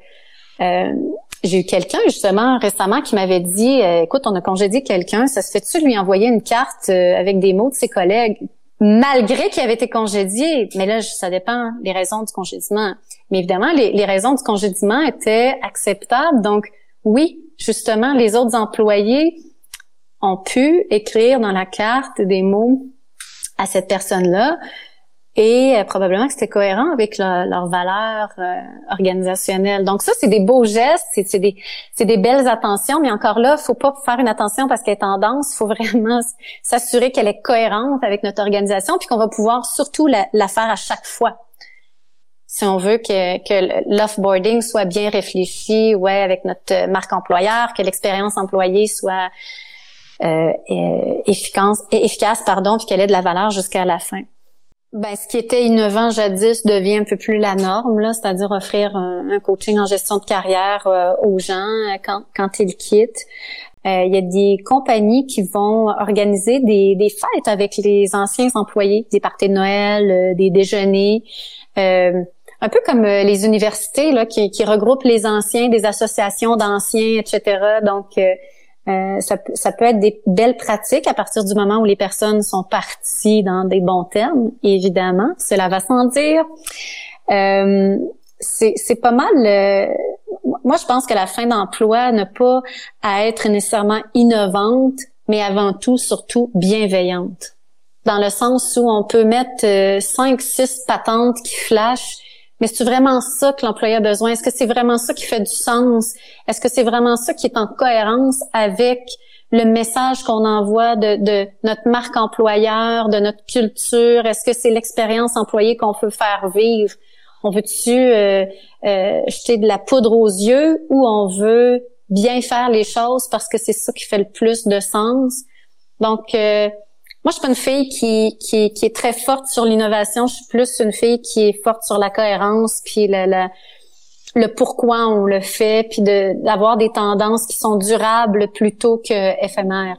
S1: J'ai eu quelqu'un justement récemment qui m'avait dit écoute on a congédié quelqu'un ça se fait-tu lui envoyer une carte avec des mots de ses collègues malgré qu'il avait été congédié? Mais là ça dépend des raisons du congédiement. Mais évidemment les, les raisons du congédiement étaient acceptables. Donc oui justement les autres employés ont pu écrire dans la carte des mots à cette personne-là. Et euh, probablement que c'était cohérent avec leurs valeurs euh, organisationnelles. Donc ça, c'est des beaux gestes, c'est des, des belles attentions, mais encore là, faut pas faire une attention parce qu'elle est tendance, faut vraiment s'assurer qu'elle est cohérente avec notre organisation, puis qu'on va pouvoir surtout la, la, faire à chaque fois. Si on veut que, que l'offboarding soit bien réfléchi, ouais, avec notre marque employeur, que l'expérience employée soit euh, efficace, efficace, pardon, puis qu'elle ait de la valeur jusqu'à la fin. Ben, ce qui était innovant jadis devient un peu plus la norme, là, c'est-à-dire offrir un, coaching en gestion de carrière euh, aux gens euh, quand, ils quittent. Euh, il y a des compagnies qui vont organiser des, des fêtes avec les anciens employés, des parties de Noël, des déjeuners. un peu comme les universités là, qui, qui, regroupent les anciens, des associations d'anciens, etc. Donc, euh, ça, ça, peut être des belles pratiques à partir du moment où les personnes sont parties dans des bons termes, évidemment, cela va sans dire. Euh, c'est pas mal. Euh, moi, je pense que la fin d'emploi n'a pas à être nécessairement innovante, mais avant tout, surtout bienveillante. Dans le sens où on peut mettre euh, cinq, six patentes qui flashent mais c'est vraiment ça que l'employé a besoin? Est-ce que c'est vraiment ça qui fait du sens? Est-ce que c'est vraiment ça qui est en cohérence avec le message qu'on envoie de, de, notre marque employeur, de notre culture? Est-ce que c'est l'expérience employée qu'on veut faire vivre? On veut-tu euh, euh, jeter de la poudre aux yeux ou on veut bien faire les choses parce que c'est ça qui fait le plus de sens? Donc, euh, moi, je suis pas une fille qui, qui, qui est très forte sur l'innovation. Je suis plus une fille qui est forte sur la cohérence, puis le, pourquoi on le fait, puis d'avoir des tendances qui sont durables plutôt que éphémères.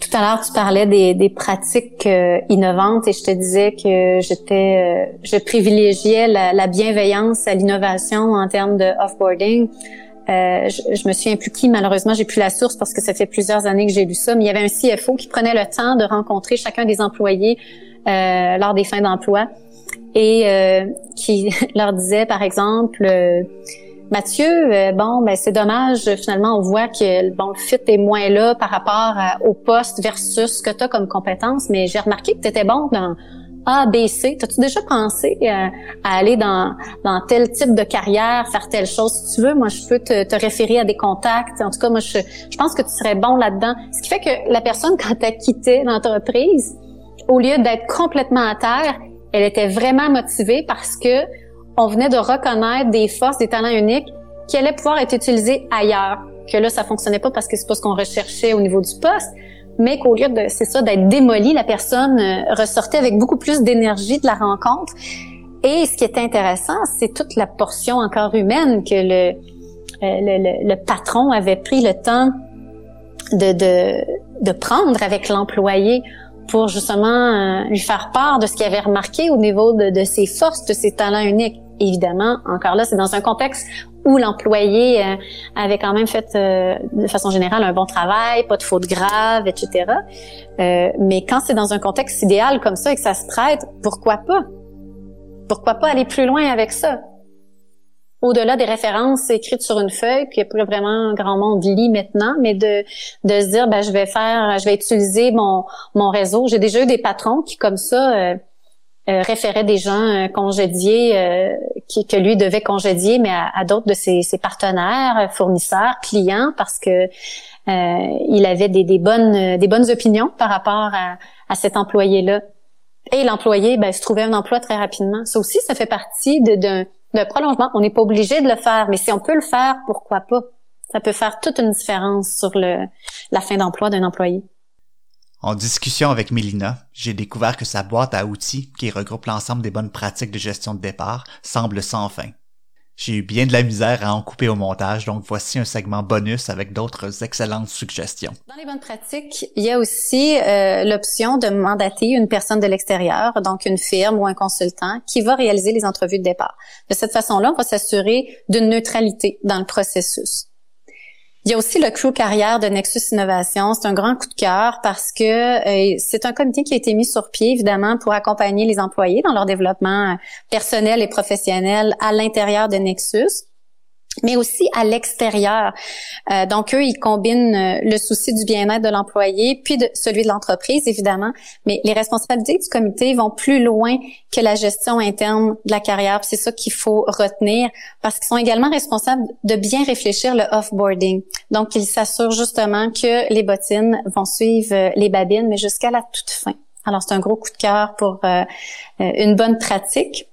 S1: Tout à l'heure, tu parlais des, des pratiques euh, innovantes et je te disais que j'étais, euh, je privilégiais la, la bienveillance à l'innovation en termes de offboarding. Euh, je, me suis impliquée, malheureusement, j'ai plus la source parce que ça fait plusieurs années que j'ai lu ça, mais il y avait un CFO qui prenait le temps de rencontrer chacun des employés euh, lors des fins d'emploi et euh, qui leur disait, par exemple, Mathieu, bon, ben c'est dommage, finalement, on voit que bon, le fit est moins là par rapport au poste versus ce que tu as comme compétence, mais j'ai remarqué que tu bon dans a, B, C. T'as-tu déjà pensé euh, à aller dans, dans tel type de carrière, faire telle chose? Si tu veux, moi, je peux te, te référer à des contacts. En tout cas, moi, je, je pense que tu serais bon là-dedans. Ce qui fait que la personne, quand elle quitté l'entreprise, au lieu d'être complètement à terre, elle était vraiment motivée parce que on venait de reconnaître des forces, des talents uniques qui allaient pouvoir être utilisés ailleurs. Que là, ça fonctionnait pas parce que c'est pas ce qu'on recherchait au niveau du poste, mais qu'au lieu de c'est ça d'être démolie, la personne euh, ressortait avec beaucoup plus d'énergie de la rencontre. Et ce qui est intéressant, c'est toute la portion encore humaine que le, euh, le, patron avait pris le temps de, de, de prendre avec l'employé pour justement euh, lui faire part de ce qu'il avait remarqué au niveau de, de ses forces, de ses talents uniques. Évidemment, encore là, c'est dans un contexte où l'employé euh, avait quand même fait euh, de façon générale un bon travail, pas de fautes graves, etc. Euh, mais quand c'est dans un contexte idéal comme ça et que ça se prête, pourquoi pas? Pourquoi pas aller plus loin avec ça? Au-delà des références écrites sur une feuille que plus vraiment grand monde lit maintenant, mais de de se dire ben je vais faire, je vais utiliser mon mon réseau. J'ai déjà eu des patrons qui comme ça euh, référait des gens euh, congédiés euh, qui, que lui devait congédier, mais à, d'autres de ses, partenaires, fournisseurs, clients, parce que il avait des, bonnes opinions par rapport à, cet employé-là. Et l'employé ben, se trouvait un emploi très rapidement. Ça aussi, ça fait partie d'un prolongement. On n'est pas obligé de le faire, mais si on peut le faire, pourquoi pas? Ça peut faire toute une différence sur la fin d'emploi d'un employé.
S2: En discussion avec Mélina, j'ai découvert que sa boîte à outils, qui regroupe l'ensemble des bonnes pratiques de gestion de départ, semble sans fin. J'ai eu bien de la misère à en couper au montage, donc voici un segment bonus avec d'autres excellentes suggestions.
S1: Dans les bonnes pratiques, il y a aussi euh, l'option de mandater une personne de l'extérieur, donc une firme ou un consultant, qui va réaliser les entrevues de départ. De cette façon-là, on va s'assurer d'une neutralité dans le processus. Il y a aussi le crew carrière de Nexus Innovation. C'est un grand coup de cœur parce que euh, c'est un comité qui a été mis sur pied, évidemment, pour accompagner les employés dans leur développement personnel et professionnel à l'intérieur de Nexus. Mais aussi à l'extérieur. Euh, donc eux, ils combinent euh, le souci du bien-être de l'employé, puis de celui de l'entreprise, évidemment. Mais les responsabilités du comité vont plus loin que la gestion interne de la carrière. C'est ça qu'il faut retenir, parce qu'ils sont également responsables de bien réfléchir le off-boarding. Donc ils s'assurent justement que les bottines vont suivre euh, les babines, mais jusqu'à la toute fin. Alors c'est un gros coup de cœur pour une bonne pratique.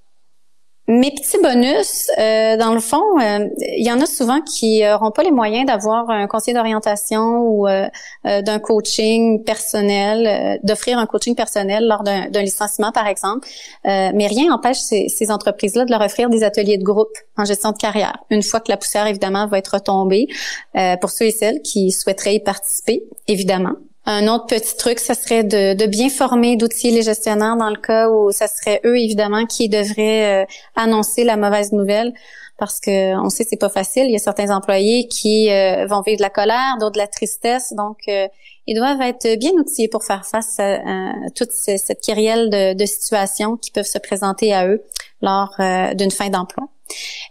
S1: Mes petits bonus, euh, dans le fond, euh, il y en a souvent qui n'auront pas les moyens d'avoir un conseiller d'orientation ou euh, d'un coaching personnel, d'offrir un coaching personnel lors d'un licenciement, par exemple. mais rien n'empêche ces, ces entreprises-là de leur offrir des ateliers de groupe en gestion de carrière. Une fois que la poussière, évidemment, va être retombée, pour ceux et celles qui souhaiteraient y participer, évidemment. Un autre petit truc, ce serait de, bien former, d'outiller les gestionnaires dans le cas où ça serait eux évidemment qui devraient euh, annoncer la mauvaise nouvelle parce que on sait c'est pas facile. Il y a certains employés qui euh, vont vivre de la colère, d'autres de la tristesse, donc euh, ils doivent être bien outillés pour faire face à, toute cette kyrielle de, de, situations qui peuvent se présenter à eux lors d'une fin d'emploi.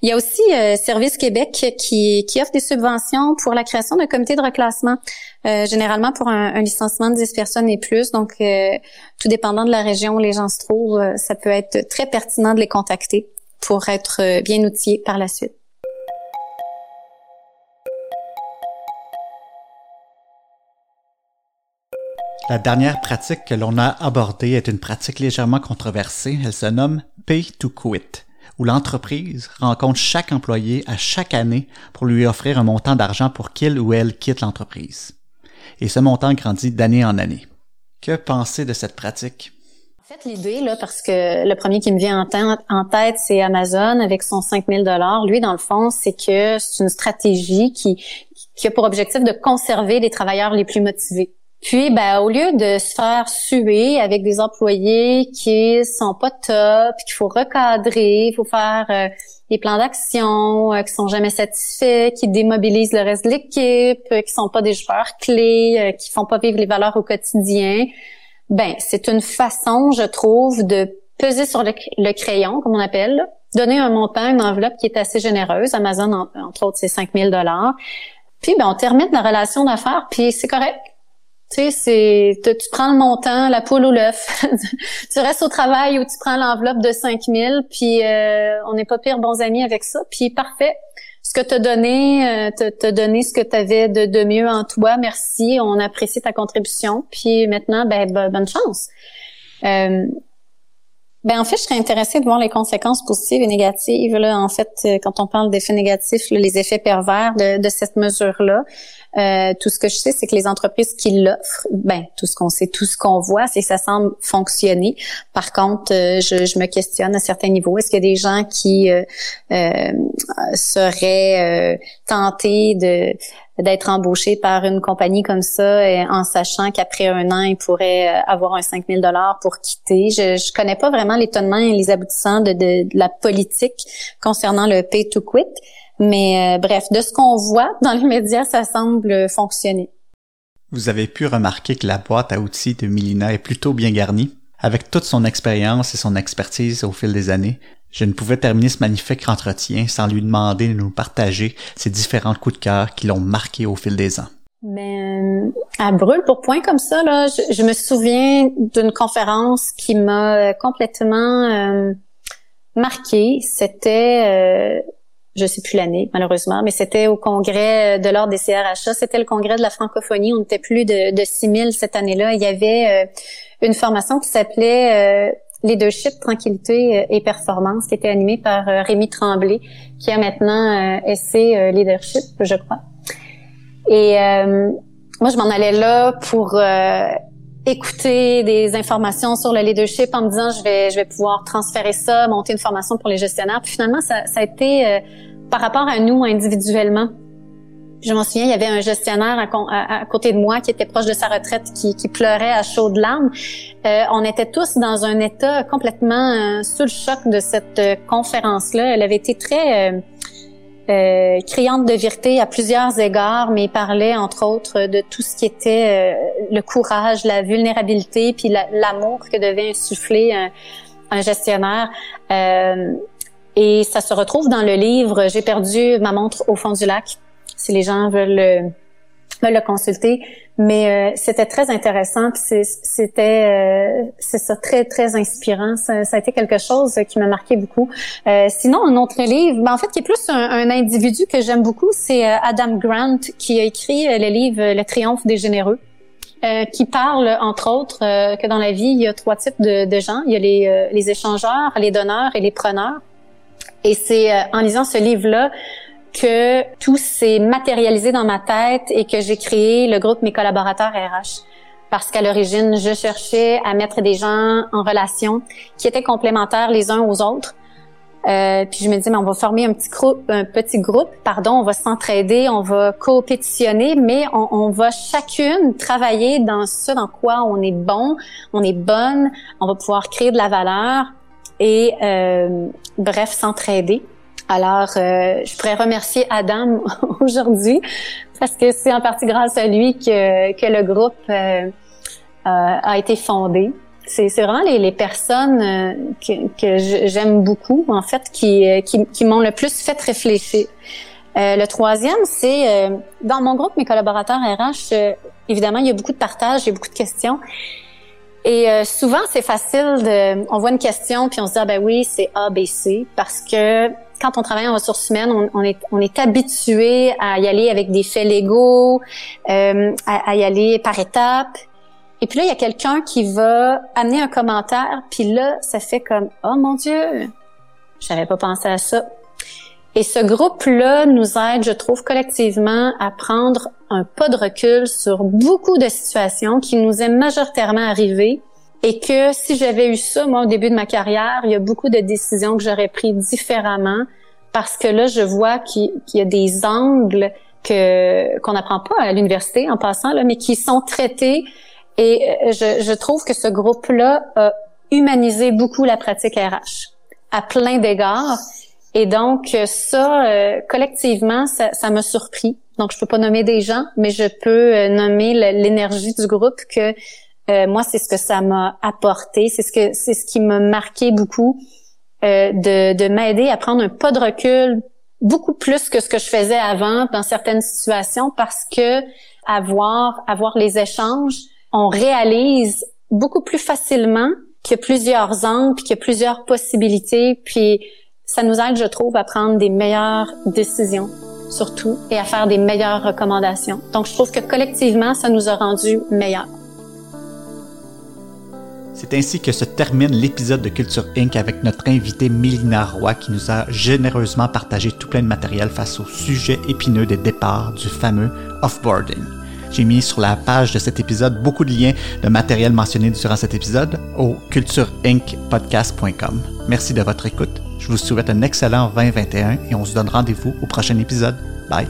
S1: Il y a aussi euh, Service Québec qui, qui, offre des subventions pour la création d'un comité de reclassement, euh, généralement pour un, licenciement de 10 personnes et plus. Donc, euh, tout dépendant de la région où les gens se trouvent, ça peut être très pertinent de les contacter pour être bien outillés par la suite.
S2: La dernière pratique que l'on a abordée est une pratique légèrement controversée. Elle se nomme Pay to Quit où l'entreprise rencontre chaque employé à chaque année pour lui offrir un montant d'argent pour qu'il ou elle quitte l'entreprise. Et ce montant grandit d'année en année. Que penser de cette pratique?
S1: En fait, l'idée, là, parce que le premier qui me vient en tête, c'est Amazon avec son 5000 dollars. Lui, dans le fond, c'est que c'est une stratégie qui, qui a pour objectif de conserver les travailleurs les plus motivés. Puis, ben, au lieu de se faire suer avec des employés qui sont pas top, qu'il faut recadrer, il faut faire euh, des plans d'action euh, qui sont jamais satisfaits, qui démobilisent le reste de l'équipe, euh, qui sont pas des joueurs clés, euh, qui font pas vivre les valeurs au quotidien, ben, c'est une façon, je trouve, de peser sur le, crayon, comme on appelle, donner un montant, une enveloppe qui est assez généreuse. Amazon, entre autres, c'est 5000 dollars. Puis, ben, on termine la relation d'affaires, puis c'est correct tu sais, c'est tu prends le montant, la poule ou l'œuf. tu restes au travail ou tu prends l'enveloppe de 5000, puis euh, on n'est pas pire bons amis avec ça. Puis parfait. Ce que t'as donné, euh, t'as donné ce que tu avais de, de, mieux en toi. Merci, on apprécie ta contribution. Puis maintenant, ben, bonne chance. Euh, ben en fait, je serais intéressée de voir les conséquences positives et négatives. Là, en fait, euh, quand on parle d'effets négatifs, les effets pervers de, de cette mesure-là. Euh, tout ce que je sais, c'est que les entreprises qui l'offrent, ben tout ce qu'on sait, tout ce qu'on voit, c'est que ça semble fonctionner. Par contre, euh, je, je, me questionne à certains niveaux. Est-ce qu'il y a des gens qui euh, euh seraient tentés de d'être embauchés par une compagnie comme ça en sachant qu'après un an, ils pourraient avoir un 5000 dollars pour quitter? Je, je connais pas vraiment l'étonnement et les aboutissants de, de, de la politique concernant le pay to quit. Mais euh, bref, de ce qu'on voit dans les médias, ça semble fonctionner.
S2: Vous avez pu remarquer que la boîte à outils de Milina est plutôt bien garnie. Avec toute son expérience et son expertise au fil des années, je ne pouvais terminer ce magnifique entretien sans lui demander de nous partager ses différents coups de cœur qui l'ont marqué au fil des ans.
S1: Mais euh, à brûle pour point comme ça, là, je, me souviens d'une conférence qui m'a complètement euh, marquée. C'était je sais plus l'année malheureusement, mais c'était au congrès de l'ordre des CRHA, c'était le congrès de la francophonie, on était plus de, de 6000 cette année-là. Il y avait euh, une formation qui s'appelait euh, Leadership, Tranquillité euh, et Performance, qui était animée par Rémi Tremblay, qui a maintenant essayé Leadership, je crois. Et moi, je m'en allais là pour écouter des informations sur le leadership en me disant je vais je vais pouvoir transférer ça, monter une formation pour les gestionnaires. Puis finalement ça, ça a été par rapport à nous individuellement. Je m'en souviens, il y avait un gestionnaire à, côté de moi qui était proche de sa retraite, qui, qui pleurait à chaudes larmes. Euh, on était tous dans un état complètement euh, sous le choc de cette euh, conférence-là. Elle avait été très euh, criante de vérité à plusieurs égards, mais il parlait entre autres de tout ce qui était le courage, la vulnérabilité, puis l'amour que devait insuffler un, un gestionnaire. Et ça se retrouve dans le livre J'ai perdu ma montre au fond du lac. Si les gens veulent le, le consulter, mais euh, c'était très intéressant. C'était euh, c'est ça très très inspirant. Ça, ça, a été quelque chose qui m'a marqué beaucoup. Euh, sinon, un autre livre, ben, en fait, qui est plus un, un individu que j'aime beaucoup, c'est Adam Grant qui a écrit le livre Le Triomphe des généreux. Euh, qui parle, entre autres, euh, que dans la vie, il y a trois types de, de gens. Il y a les, euh, les, échangeurs, les donneurs et les preneurs. Et c'est en lisant ce livre-là que tout s'est matérialisé dans ma tête et que j'ai créé le groupe Mes collaborateurs RH. Parce qu'à l'origine, je cherchais à mettre des gens en relation qui étaient complémentaires les uns aux autres euh, puis je me dis, mais on va former un petit groupe, un petit groupe, pardon, on va s'entraider, on va coopétitionner, mais on, on, va chacune travailler dans ce dans quoi on est bon, on est bonne, on va pouvoir créer de la valeur et euh, bref s'entraider. Alors, euh, je pourrais remercier Adam aujourd'hui parce que c'est en partie grâce à lui que, que le groupe euh, a été fondé c'est vraiment les, les personnes euh, que, que j'aime beaucoup, en fait, qui, euh, qui, qui m'ont le plus fait réfléchir. Euh, le troisième, c'est euh, dans mon groupe, mes collaborateurs RH, évidemment, il y a beaucoup de partages, il y a beaucoup de questions. Et souvent, c'est facile de, on voit une question puis on se dit ah ben oui, c'est A, B, C, parce que quand on travaille en ressources humaines, on, est, on est habitué à y aller avec des faits légaux, à, à y aller par étapes. Et puis là, il y a quelqu'un qui va amener un commentaire, puis là, ça fait comme oh mon Dieu, j'avais pas pensé à ça. Et ce groupe-là nous aide, je trouve, collectivement à prendre un pas de recul sur beaucoup de situations qui nous est majoritairement arrivées et que si j'avais eu ça, moi, au début de ma carrière, il y a beaucoup de décisions que j'aurais prises différemment parce que là, je vois qu'il y a des angles que qu'on n'apprend pas à l'université en passant, là, mais qui sont traités et euh, je, je trouve que ce groupe-là a humanisé beaucoup la pratique RH à plein d'égards. Et donc ça, euh, collectivement, ça m'a surpris. Donc je peux pas nommer des gens, mais je peux euh, nommer l'énergie du groupe que moi c'est ce que ça m'a apporté, c'est ce que c'est ce qui m'a marqué beaucoup de, de m'aider à prendre un pas de recul beaucoup plus que ce que je faisais avant dans certaines situations parce que avoir avoir les échanges on réalise beaucoup plus facilement qu'il y a plusieurs angles, puis qu'il y a plusieurs possibilités, puis ça nous aide, je trouve, à prendre des meilleures décisions, surtout, et à faire des meilleures recommandations. Donc, je trouve que collectivement, ça nous a rendus meilleurs.
S2: C'est ainsi que se termine l'épisode de Culture Inc. avec notre invité Mélina Roy qui nous a généreusement partagé tout plein de matériel face au sujet épineux des départs du fameux offboarding. J'ai mis sur la page de cet épisode beaucoup de liens de matériel mentionné durant cet épisode au cultureincpodcast.com. Merci de votre écoute. Je vous souhaite un excellent 2021 et on se donne rendez-vous au prochain épisode. Bye.